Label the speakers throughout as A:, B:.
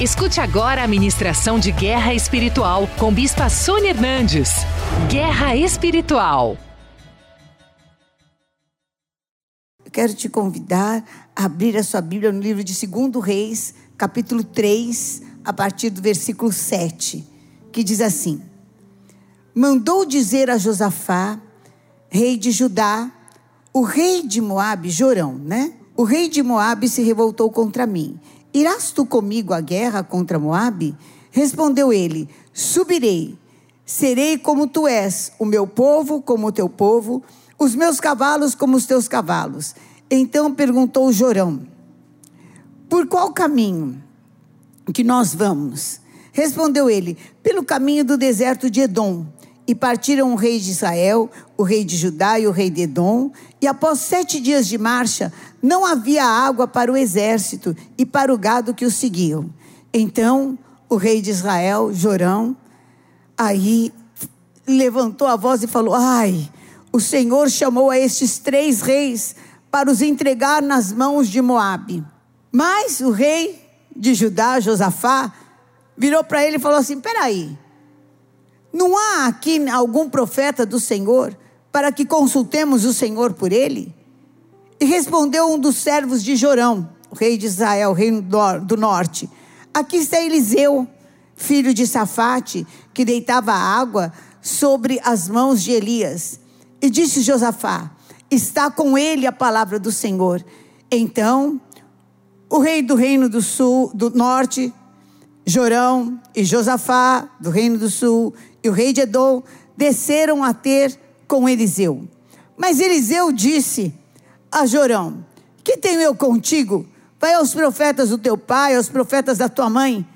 A: Escute agora a ministração de Guerra Espiritual com Bispa Sônia Hernandes. Guerra Espiritual.
B: Eu quero te convidar a abrir a sua Bíblia no livro de 2 Reis, capítulo 3, a partir do versículo 7, que diz assim: Mandou dizer a Josafá, rei de Judá, o rei de Moabe, Jorão, né? O rei de Moabe se revoltou contra mim Irás tu comigo à guerra contra Moabe? Respondeu ele: Subirei. Serei como tu és, o meu povo como o teu povo, os meus cavalos como os teus cavalos. Então perguntou Jorão: Por qual caminho que nós vamos? Respondeu ele: Pelo caminho do deserto de Edom. E partiram o rei de Israel, o rei de Judá e o rei de Edom. E após sete dias de marcha, não havia água para o exército e para o gado que o seguiam. Então o rei de Israel, Jorão, aí levantou a voz e falou: Ai, o Senhor chamou a estes três reis para os entregar nas mãos de Moabe. Mas o rei de Judá, Josafá, virou para ele e falou assim: Peraí, não há aqui algum profeta do Senhor para que consultemos o Senhor por ele? E respondeu um dos servos de Jorão, rei de Israel, rei do norte: Aqui está Eliseu, filho de Safate, que deitava água sobre as mãos de Elias. E disse Josafá: Está com ele a palavra do Senhor. Então, o rei do reino do sul, do norte, Jorão e Josafá, do reino do sul, e o rei de Edom desceram a ter com Eliseu. Mas Eliseu disse a Jorão: Que tenho eu contigo? Vai aos profetas do teu pai, aos profetas da tua mãe.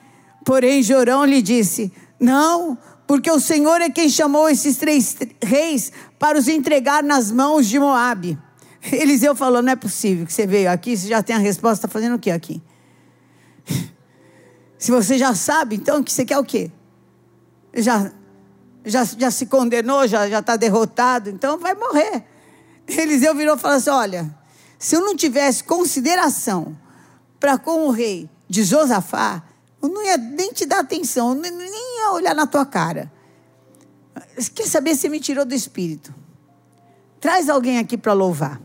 B: Porém, Jorão lhe disse: Não, porque o Senhor é quem chamou esses três reis para os entregar nas mãos de Moabe. Eliseu falou: Não é possível que você veio aqui, você já tem a resposta, está fazendo o que aqui? Se você já sabe, então, que você quer o quê? Já já, já se condenou, já está derrotado, então vai morrer. Eliseu virou e falou assim: Olha, se eu não tivesse consideração para com o rei de Josafá, eu não ia nem te dar atenção, nem, ia olhar na tua cara. Quer saber se me tirou do espírito? Traz alguém aqui para louvar.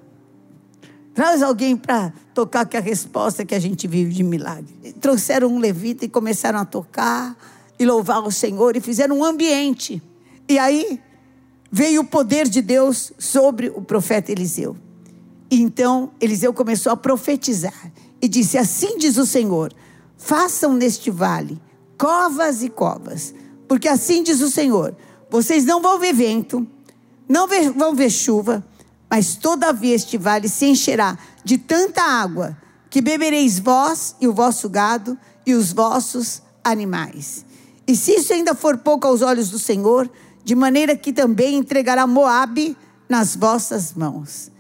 B: Traz alguém para tocar que a resposta que a gente vive de milagre. Trouxeram um levita e começaram a tocar e louvar o Senhor e fizeram um ambiente. E aí veio o poder de Deus sobre o profeta Eliseu. E então Eliseu começou a profetizar e disse: Assim diz o Senhor: façam neste vale covas e covas, porque assim diz o Senhor: vocês não vão ver vento, não vão ver chuva, mas todavia este vale se encherá de tanta água que bebereis vós e o vosso gado e os vossos animais. E se isso ainda for pouco aos olhos do Senhor, de maneira que também entregará Moabe nas vossas mãos.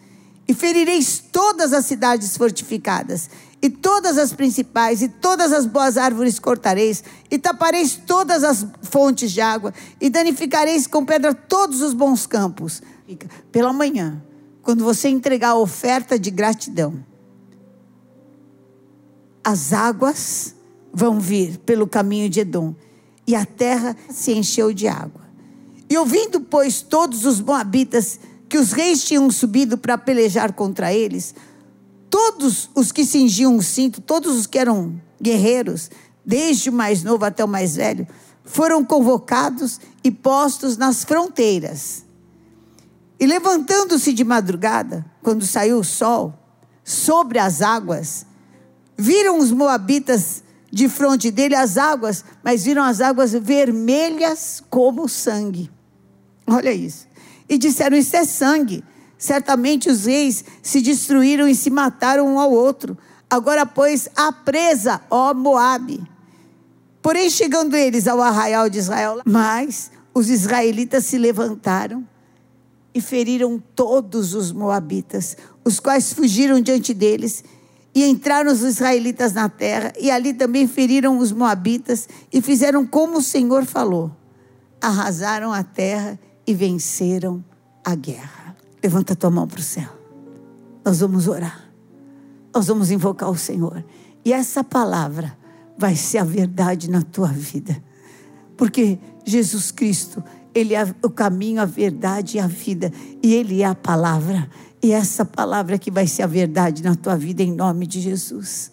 B: E ferireis todas as cidades fortificadas, e todas as principais, e todas as boas árvores cortareis, e tapareis todas as fontes de água, e danificareis com pedra todos os bons campos. Pela manhã, quando você entregar a oferta de gratidão, as águas vão vir pelo caminho de Edom, e a terra se encheu de água. E ouvindo, pois, todos os moabitas que os reis tinham subido para pelejar contra eles, todos os que cingiam o cinto, todos os que eram guerreiros, desde o mais novo até o mais velho, foram convocados e postos nas fronteiras. E levantando-se de madrugada, quando saiu o sol, sobre as águas, viram os moabitas de frente dele as águas, mas viram as águas vermelhas como sangue. Olha isso. E disseram: Isso é sangue. Certamente os reis se destruíram e se mataram um ao outro. Agora, pois, a presa, ó Moabe. Porém, chegando eles ao arraial de Israel, mas os israelitas se levantaram e feriram todos os moabitas, os quais fugiram diante deles. E entraram os israelitas na terra, e ali também feriram os moabitas, e fizeram como o Senhor falou: arrasaram a terra e venceram a guerra. Levanta tua mão para o céu. Nós vamos orar. Nós vamos invocar o Senhor. E essa palavra vai ser a verdade na tua vida. Porque Jesus Cristo, Ele é o caminho, a verdade e a vida. E Ele é a palavra. E essa palavra que vai ser a verdade na tua vida, em nome de Jesus.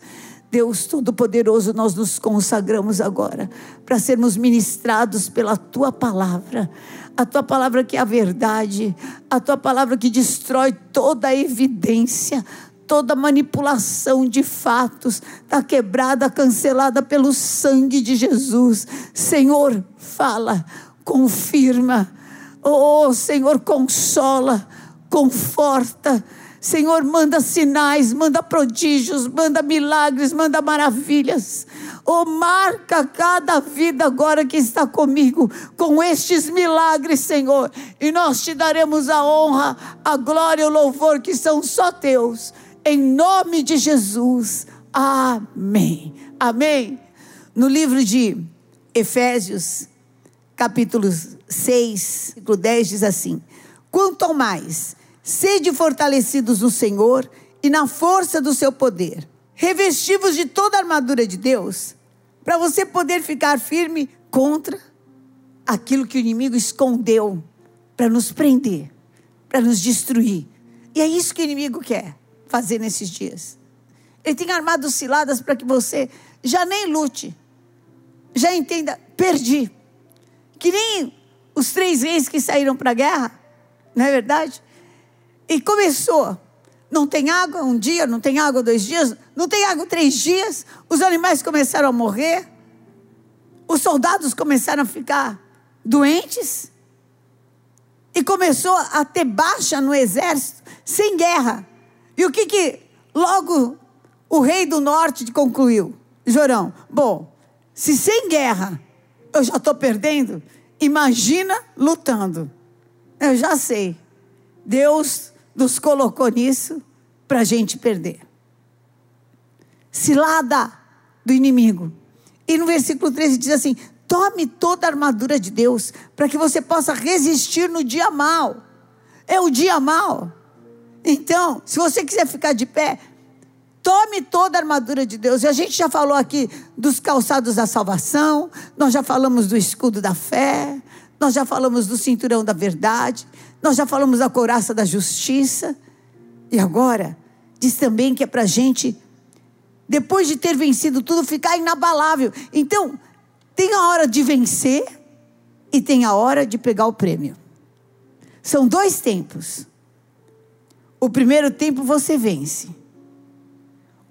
B: Deus Todo-Poderoso, nós nos consagramos agora para sermos ministrados pela tua palavra. A tua palavra que é a verdade, a tua palavra que destrói toda a evidência, toda manipulação de fatos, está quebrada, cancelada pelo sangue de Jesus. Senhor, fala, confirma. Oh, Senhor, consola, conforta Senhor, manda sinais, manda prodígios, manda milagres, manda maravilhas. Oh, marca cada vida agora que está comigo com estes milagres, Senhor. E nós te daremos a honra, a glória e o louvor que são só teus. Em nome de Jesus. Amém. Amém. No livro de Efésios, capítulo 6, versículo 10 diz assim: Quanto ao mais Sede fortalecidos no Senhor e na força do seu poder. Revestivos de toda a armadura de Deus, para você poder ficar firme contra aquilo que o inimigo escondeu para nos prender, para nos destruir. E é isso que o inimigo quer fazer nesses dias. Ele tem armado ciladas para que você já nem lute, já entenda, perdi. Que nem os três reis que saíram para a guerra, não é verdade? E começou. Não tem água um dia, não tem água dois dias, não tem água três dias. Os animais começaram a morrer. Os soldados começaram a ficar doentes. E começou a ter baixa no exército, sem guerra. E o que que logo o rei do norte concluiu? Jorão, bom, se sem guerra eu já estou perdendo, imagina lutando. Eu já sei. Deus nos colocou nisso para a gente perder. Cilada do inimigo. E no versículo 13 diz assim: tome toda a armadura de Deus, para que você possa resistir no dia mal. É o dia mal. Então, se você quiser ficar de pé, tome toda a armadura de Deus. E a gente já falou aqui dos calçados da salvação, nós já falamos do escudo da fé, nós já falamos do cinturão da verdade, nós já falamos da couraça da justiça. E agora, diz também que é para a gente, depois de ter vencido tudo, ficar inabalável. Então, tem a hora de vencer e tem a hora de pegar o prêmio. São dois tempos. O primeiro tempo você vence.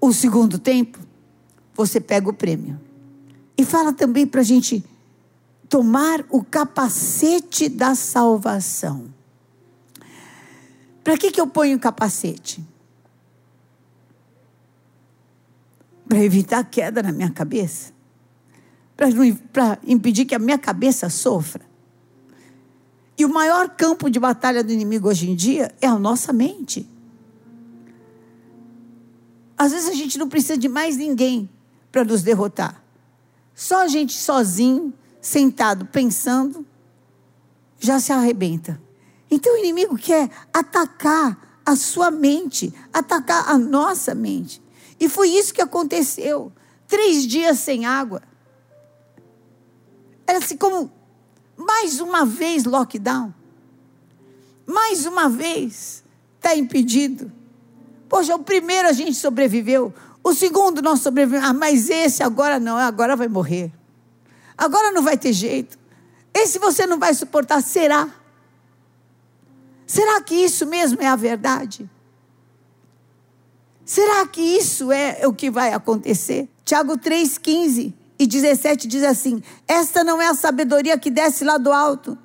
B: O segundo tempo, você pega o prêmio. E fala também para a gente tomar o capacete da salvação. Para que, que eu ponho o capacete? Para evitar queda na minha cabeça? Para impedir que a minha cabeça sofra? E o maior campo de batalha do inimigo hoje em dia é a nossa mente. Às vezes a gente não precisa de mais ninguém para nos derrotar. Só a gente sozinho sentado pensando, já se arrebenta. Então o inimigo quer atacar a sua mente, atacar a nossa mente. E foi isso que aconteceu. Três dias sem água. Era assim como mais uma vez lockdown. Mais uma vez está impedido. Poxa, o primeiro a gente sobreviveu. O segundo nós sobrevivemos. Ah, mas esse agora não, agora vai morrer. Agora não vai ter jeito. Esse você não vai suportar, será? Será que isso mesmo é a verdade? Será que isso é o que vai acontecer? Tiago 3,15 e 17 diz assim: Esta não é a sabedoria que desce lá do alto,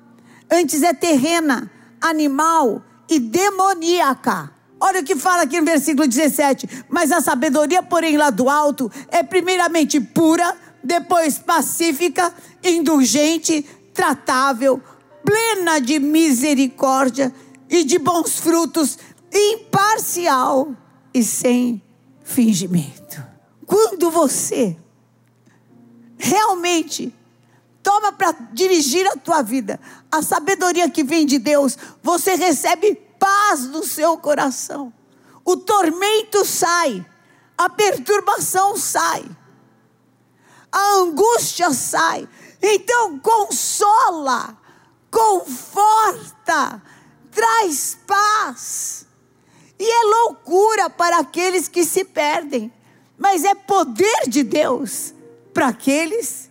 B: antes é terrena, animal e demoníaca. Olha o que fala aqui no versículo 17: Mas a sabedoria, porém, lá do alto, é primeiramente pura, depois pacífica, indulgente, tratável, plena de misericórdia e de bons frutos, imparcial e sem fingimento. Quando você realmente toma para dirigir a tua vida a sabedoria que vem de Deus, você recebe paz no seu coração. O tormento sai, a perturbação sai angústia sai. Então, consola, conforta, traz paz. E é loucura para aqueles que se perdem, mas é poder de Deus para aqueles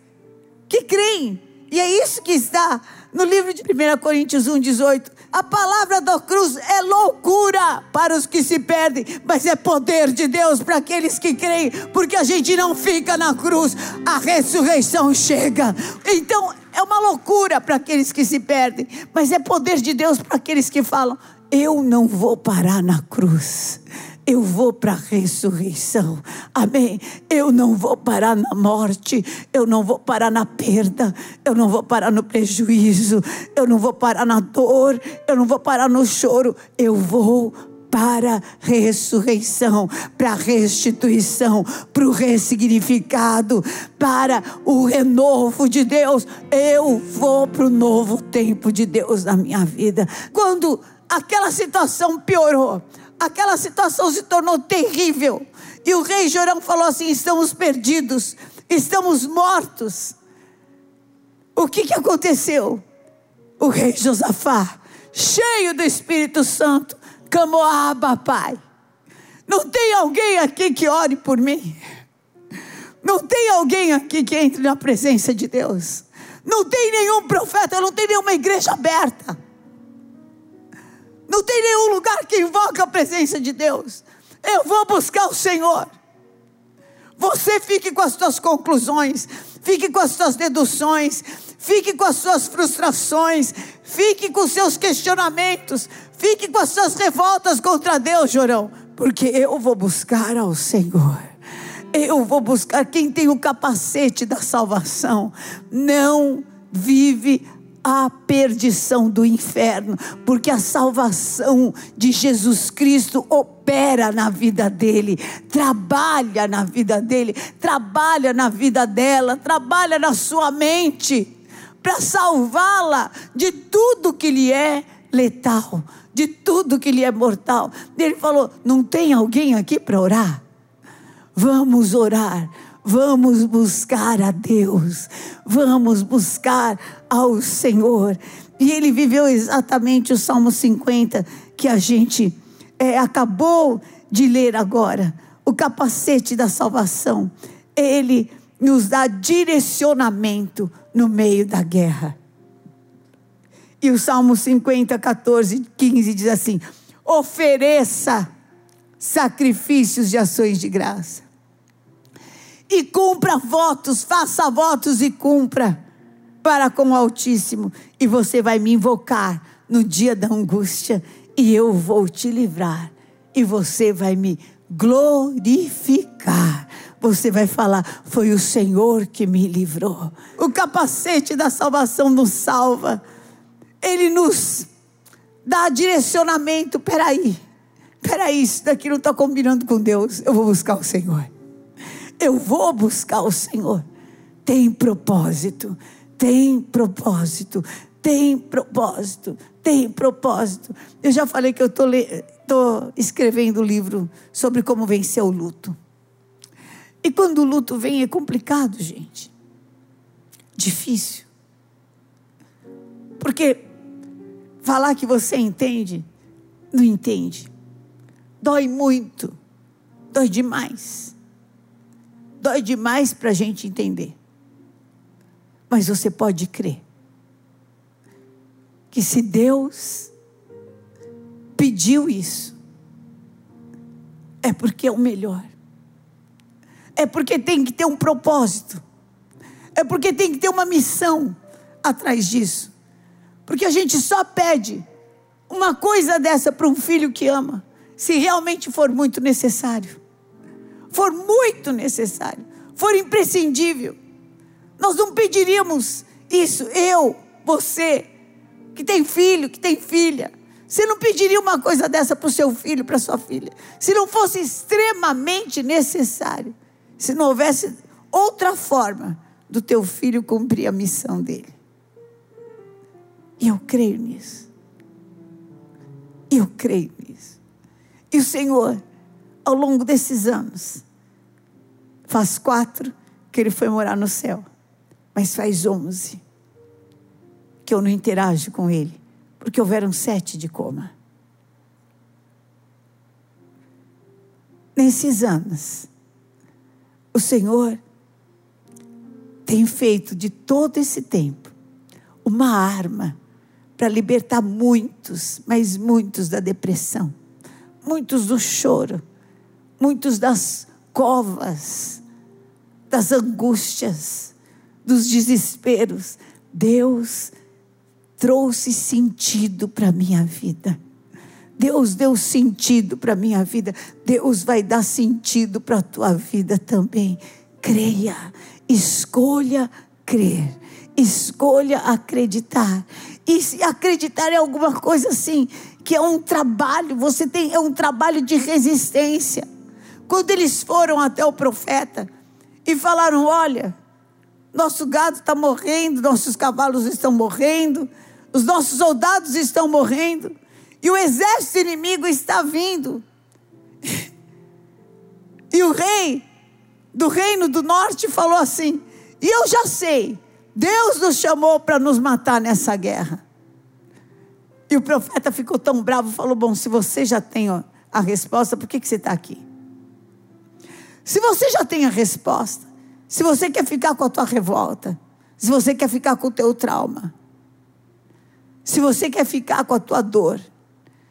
B: que creem. E é isso que está no livro de 1 Coríntios 1, 18. A palavra da cruz é loucura para os que se perdem, mas é poder de Deus para aqueles que creem, porque a gente não fica na cruz, a ressurreição chega. Então é uma loucura para aqueles que se perdem, mas é poder de Deus para aqueles que falam: eu não vou parar na cruz eu vou para a ressurreição. Amém. Eu não vou parar na morte, eu não vou parar na perda, eu não vou parar no prejuízo, eu não vou parar na dor, eu não vou parar no choro, eu vou para a ressurreição, para a restituição, para o ressignificado, para o renovo de Deus. Eu vou para o novo tempo de Deus na minha vida. Quando aquela situação piorou, aquela situação se tornou terrível. E o rei Jorão falou assim: estamos perdidos, estamos mortos. O que, que aconteceu? O rei Josafá, cheio do Espírito Santo, clamou a Abba, Pai. Não tem alguém aqui que ore por mim? Não tem alguém aqui que entre na presença de Deus? Não tem nenhum profeta, não tem nenhuma igreja aberta. Não tem nenhum lugar que invoca a presença de Deus. Eu vou buscar o Senhor. Você fique com as suas conclusões, fique com as suas deduções, fique com as suas frustrações, fique com os seus questionamentos, fique com as suas revoltas contra Deus, Jorão, porque eu vou buscar ao Senhor. Eu vou buscar quem tem o capacete da salvação. Não vive a perdição do inferno, porque a salvação de Jesus Cristo opera na vida dele, trabalha na vida dele, trabalha na vida dela, trabalha na sua mente, para salvá-la de tudo que lhe é letal, de tudo que lhe é mortal. Ele falou: Não tem alguém aqui para orar? Vamos orar Vamos buscar a Deus, vamos buscar ao Senhor. E ele viveu exatamente o Salmo 50 que a gente é, acabou de ler agora. O capacete da salvação. Ele nos dá direcionamento no meio da guerra. E o Salmo 50, 14, 15 diz assim: ofereça sacrifícios de ações de graça e cumpra votos, faça votos e cumpra para com o Altíssimo, e você vai me invocar no dia da angústia, e eu vou te livrar, e você vai me glorificar. Você vai falar: Foi o Senhor que me livrou. O capacete da salvação nos salva, ele nos dá direcionamento. Peraí, peraí, isso daqui não está combinando com Deus. Eu vou buscar o Senhor. Eu vou buscar o Senhor. Tem propósito, tem propósito, tem propósito, tem propósito. Eu já falei que eu estou escrevendo um livro sobre como vencer o luto. E quando o luto vem é complicado, gente. Difícil. Porque falar que você entende, não entende. Dói muito, dói demais dói demais para a gente entender. Mas você pode crer que se Deus pediu isso, é porque é o melhor. É porque tem que ter um propósito. É porque tem que ter uma missão atrás disso. Porque a gente só pede uma coisa dessa para um filho que ama, se realmente for muito necessário for muito necessário, for imprescindível. Nós não pediríamos isso, eu, você, que tem filho, que tem filha. Você não pediria uma coisa dessa para o seu filho, para sua filha, se não fosse extremamente necessário, se não houvesse outra forma do teu filho cumprir a missão dele. E eu creio nisso. Eu creio nisso. E o Senhor ao longo desses anos. Faz quatro que ele foi morar no céu. Mas faz onze que eu não interajo com ele, porque houveram sete de coma. Nesses anos, o Senhor tem feito de todo esse tempo uma arma para libertar muitos, mas muitos da depressão, muitos do choro, muitos das covas, das angústias, dos desesperos. Deus trouxe sentido para a minha vida. Deus deu sentido para a minha vida. Deus vai dar sentido para a tua vida também. Creia, escolha crer, escolha acreditar. E se acreditar em alguma coisa assim, que é um trabalho, você tem, é um trabalho de resistência. Quando eles foram até o profeta e falaram: Olha, nosso gado está morrendo, nossos cavalos estão morrendo, os nossos soldados estão morrendo, e o exército inimigo está vindo. E o rei do reino do norte falou assim: E eu já sei, Deus nos chamou para nos matar nessa guerra. E o profeta ficou tão bravo, falou: Bom, se você já tem a resposta, por que, que você está aqui? Se você já tem a resposta, se você quer ficar com a tua revolta, se você quer ficar com o teu trauma, se você quer ficar com a tua dor,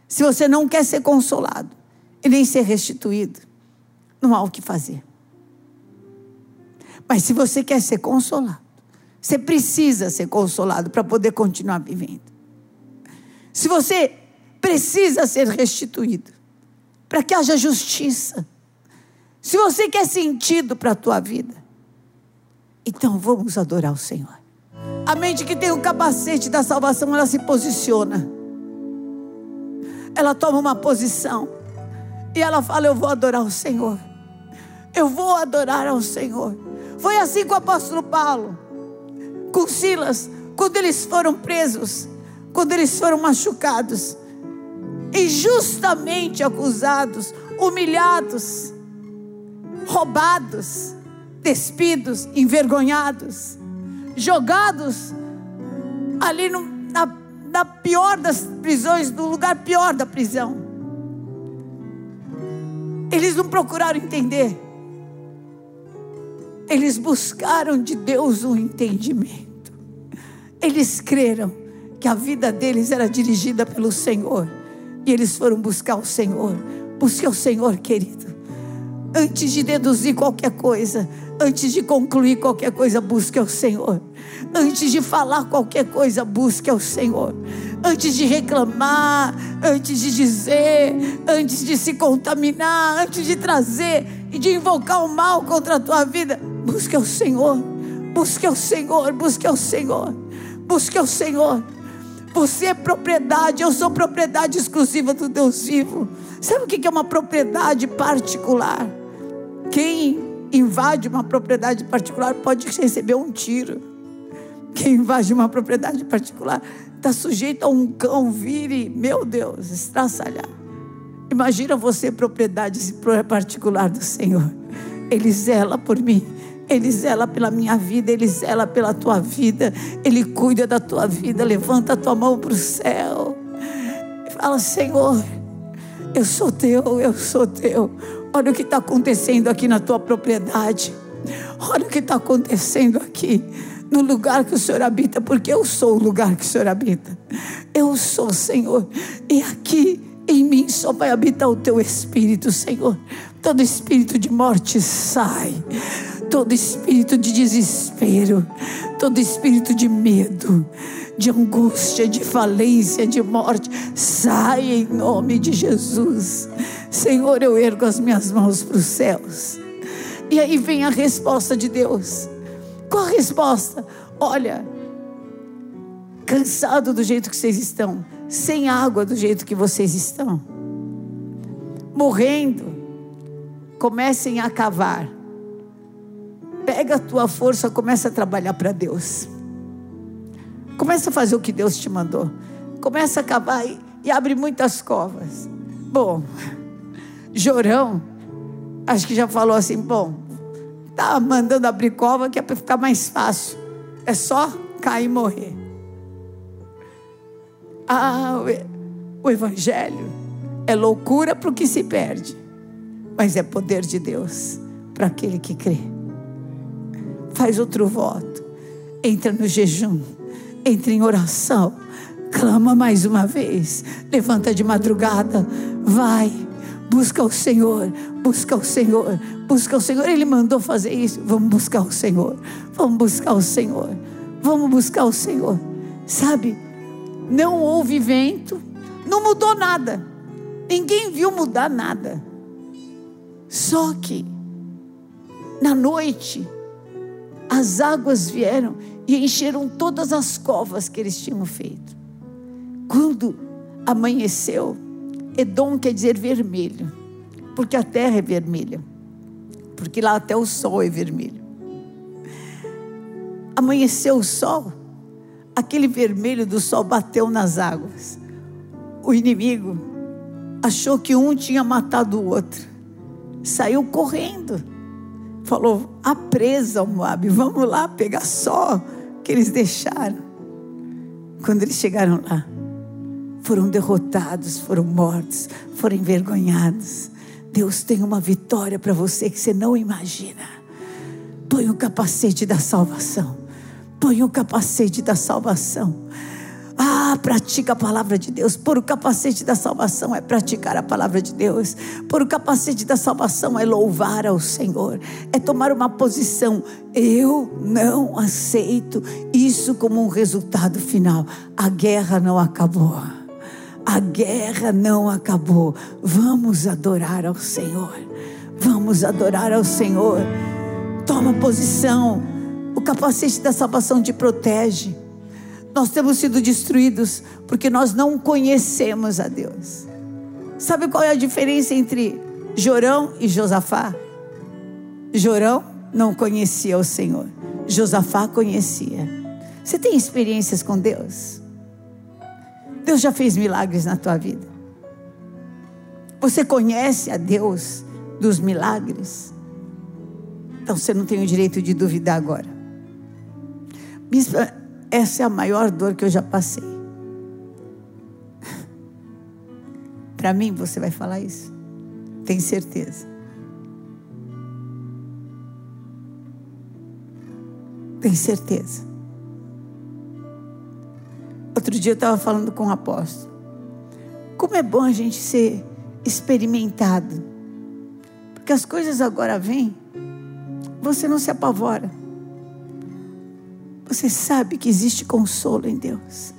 B: se você não quer ser consolado e nem ser restituído, não há o que fazer. Mas se você quer ser consolado, você precisa ser consolado para poder continuar vivendo. Se você precisa ser restituído, para que haja justiça, se você quer sentido para a tua vida, então vamos adorar o Senhor. A mente que tem o capacete da salvação, ela se posiciona. Ela toma uma posição. E ela fala: Eu vou adorar o Senhor. Eu vou adorar ao Senhor. Foi assim com o apóstolo Paulo, com Silas, quando eles foram presos, quando eles foram machucados, injustamente acusados, humilhados roubados, despidos, envergonhados, jogados ali no, na, na pior das prisões, no lugar pior da prisão. Eles não procuraram entender. Eles buscaram de Deus um entendimento. Eles creram que a vida deles era dirigida pelo Senhor. E eles foram buscar o Senhor. Busque o Senhor, querido. Antes de deduzir qualquer coisa, antes de concluir qualquer coisa, busque ao Senhor. Antes de falar qualquer coisa, busque ao Senhor. Antes de reclamar, antes de dizer, antes de se contaminar, antes de trazer e de invocar o mal contra a tua vida, busque ao Senhor. Busque ao Senhor, busque ao Senhor. Busque ao Senhor. Você é propriedade, eu sou propriedade exclusiva do Deus vivo. Sabe o que é uma propriedade particular? Quem invade uma propriedade particular pode receber um tiro. Quem invade uma propriedade particular está sujeito a um cão vir e, meu Deus, estraçalhar. Imagina você, propriedade particular do Senhor. Ele zela por mim. Ele zela pela minha vida, Ele zela pela tua vida, Ele cuida da tua vida. Levanta a tua mão para o céu. Fala, Senhor, eu sou teu, eu sou teu. Olha o que está acontecendo aqui na tua propriedade. Olha o que está acontecendo aqui no lugar que o Senhor habita, porque eu sou o lugar que o Senhor habita. Eu sou, Senhor, e aqui em mim só vai habitar o teu espírito, Senhor. Todo espírito de morte sai, todo espírito de desespero, todo espírito de medo, de angústia, de falência, de morte, sai em nome de Jesus. Senhor, eu ergo as minhas mãos para os céus. E aí vem a resposta de Deus. Qual a resposta? Olha, cansado do jeito que vocês estão, sem água do jeito que vocês estão, morrendo, comecem a cavar. Pega a tua força, começa a trabalhar para Deus. Começa a fazer o que Deus te mandou. Começa a cavar e, e abre muitas covas. Bom, Jorão, acho que já falou assim: bom, está mandando abrir cova que é para ficar mais fácil. É só cair e morrer. Ah, o Evangelho é loucura para o que se perde, mas é poder de Deus para aquele que crê. Faz outro voto, entra no jejum, entra em oração, clama mais uma vez, levanta de madrugada, vai, busca o Senhor, busca o Senhor, busca o Senhor. Ele mandou fazer isso. Vamos buscar o Senhor, vamos buscar o Senhor, vamos buscar o Senhor. Sabe, não houve vento, não mudou nada. Ninguém viu mudar nada. Só que, na noite, as águas vieram e encheram todas as covas que eles tinham feito. Quando amanheceu, Edom quer dizer vermelho, porque a terra é vermelha, porque lá até o sol é vermelho. Amanheceu o sol, aquele vermelho do sol bateu nas águas. O inimigo achou que um tinha matado o outro, saiu correndo, falou: a presa, Moab, vamos lá pegar só que eles deixaram. Quando eles chegaram lá, foram derrotados, foram mortos, foram envergonhados. Deus tem uma vitória para você que você não imagina. Põe o capacete da salvação. Põe o capacete da salvação. Ah, pratica a palavra de Deus. Por o capacete da salvação é praticar a palavra de Deus. Por o capacete da salvação é louvar ao Senhor. É tomar uma posição. Eu não aceito isso como um resultado final. A guerra não acabou. A guerra não acabou. Vamos adorar ao Senhor. Vamos adorar ao Senhor. Toma posição. O capacete da salvação te protege. Nós temos sido destruídos porque nós não conhecemos a Deus. Sabe qual é a diferença entre Jorão e Josafá? Jorão não conhecia o Senhor, Josafá conhecia. Você tem experiências com Deus? Deus já fez milagres na tua vida. Você conhece a Deus dos milagres? Então você não tem o direito de duvidar agora. Bispa, essa é a maior dor que eu já passei. Para mim, você vai falar isso? Tem certeza? Tem certeza? Outro dia eu estava falando com um apóstolo. Como é bom a gente ser experimentado. Porque as coisas agora vêm, você não se apavora. Você sabe que existe consolo em Deus.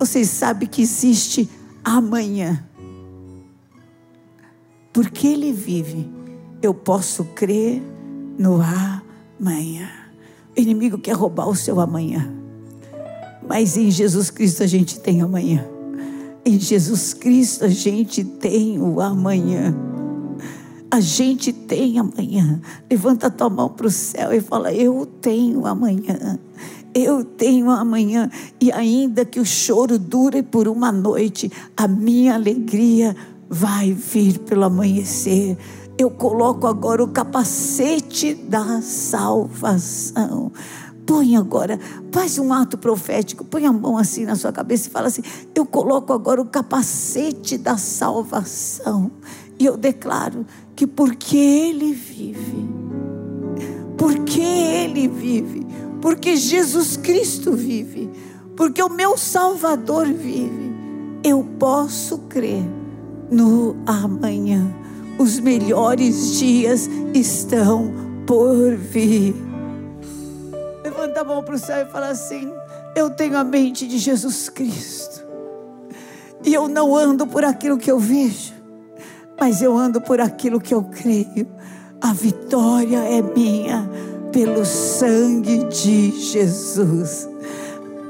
B: Você sabe que existe amanhã. Porque Ele vive, eu posso crer no amanhã. O inimigo quer roubar o seu amanhã. Mas em Jesus Cristo a gente tem amanhã. Em Jesus Cristo a gente tem o amanhã. A gente tem amanhã. Levanta tua mão para o céu e fala: Eu tenho amanhã. Eu tenho amanhã, e ainda que o choro dure por uma noite, a minha alegria vai vir pelo amanhecer. Eu coloco agora o capacete da salvação. Põe agora, faz um ato profético, põe a mão assim na sua cabeça e fala assim: Eu coloco agora o capacete da salvação. E eu declaro que porque Ele vive, porque Ele vive, porque Jesus Cristo vive, porque o meu Salvador vive, eu posso crer no amanhã. Os melhores dias estão por vir. Levanta a mão para o céu e fala assim: Eu tenho a mente de Jesus Cristo. E eu não ando por aquilo que eu vejo, mas eu ando por aquilo que eu creio. A vitória é minha pelo sangue de Jesus.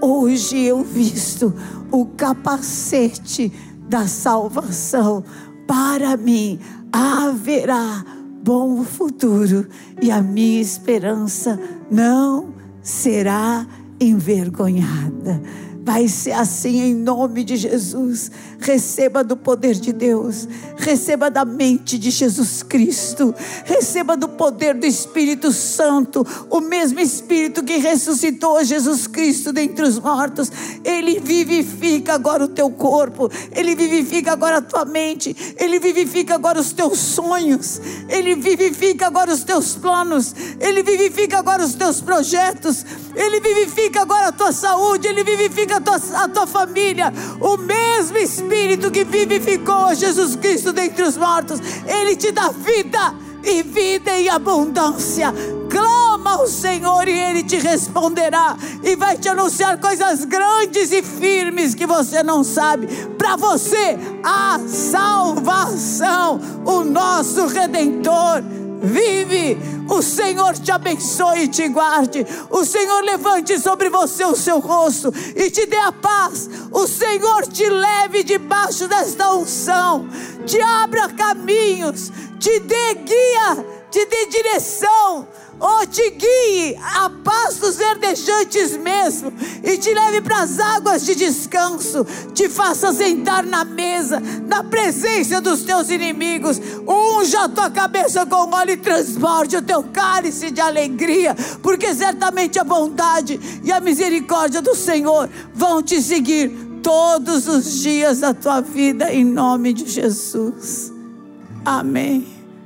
B: Hoje eu visto o capacete da salvação. Para mim haverá bom futuro e a minha esperança não será envergonhada. Vai ser assim em nome de Jesus. Receba do poder de Deus, receba da mente de Jesus Cristo, receba do poder do Espírito Santo, o mesmo Espírito que ressuscitou Jesus Cristo dentre os mortos. Ele vivifica agora o teu corpo, ele vivifica agora a tua mente, ele vivifica agora os teus sonhos, ele vivifica agora os teus planos, ele vivifica agora os teus projetos, ele vivifica agora a tua saúde, ele vivifica a tua, a tua família. O mesmo Espírito que vivificou Jesus Cristo dentre os mortos, ele te dá vida e vida em abundância. Clama ao Senhor e Ele te responderá e vai te anunciar coisas grandes e firmes que você não sabe. Para você, a salvação, o nosso Redentor vive. O Senhor te abençoe e te guarde. O Senhor levante sobre você o seu rosto e te dê a paz. O Senhor te leve debaixo desta unção, te abra caminhos, te dê guia, te dê direção Oh, te guie a pastos verdejantes mesmo, e te leve para as águas de descanso, te faça sentar na mesa, na presença dos teus inimigos, unja a tua cabeça com óleo e transborde o teu cálice de alegria, porque certamente a bondade e a misericórdia do Senhor vão te seguir todos os dias da tua vida, em nome de Jesus. Amém.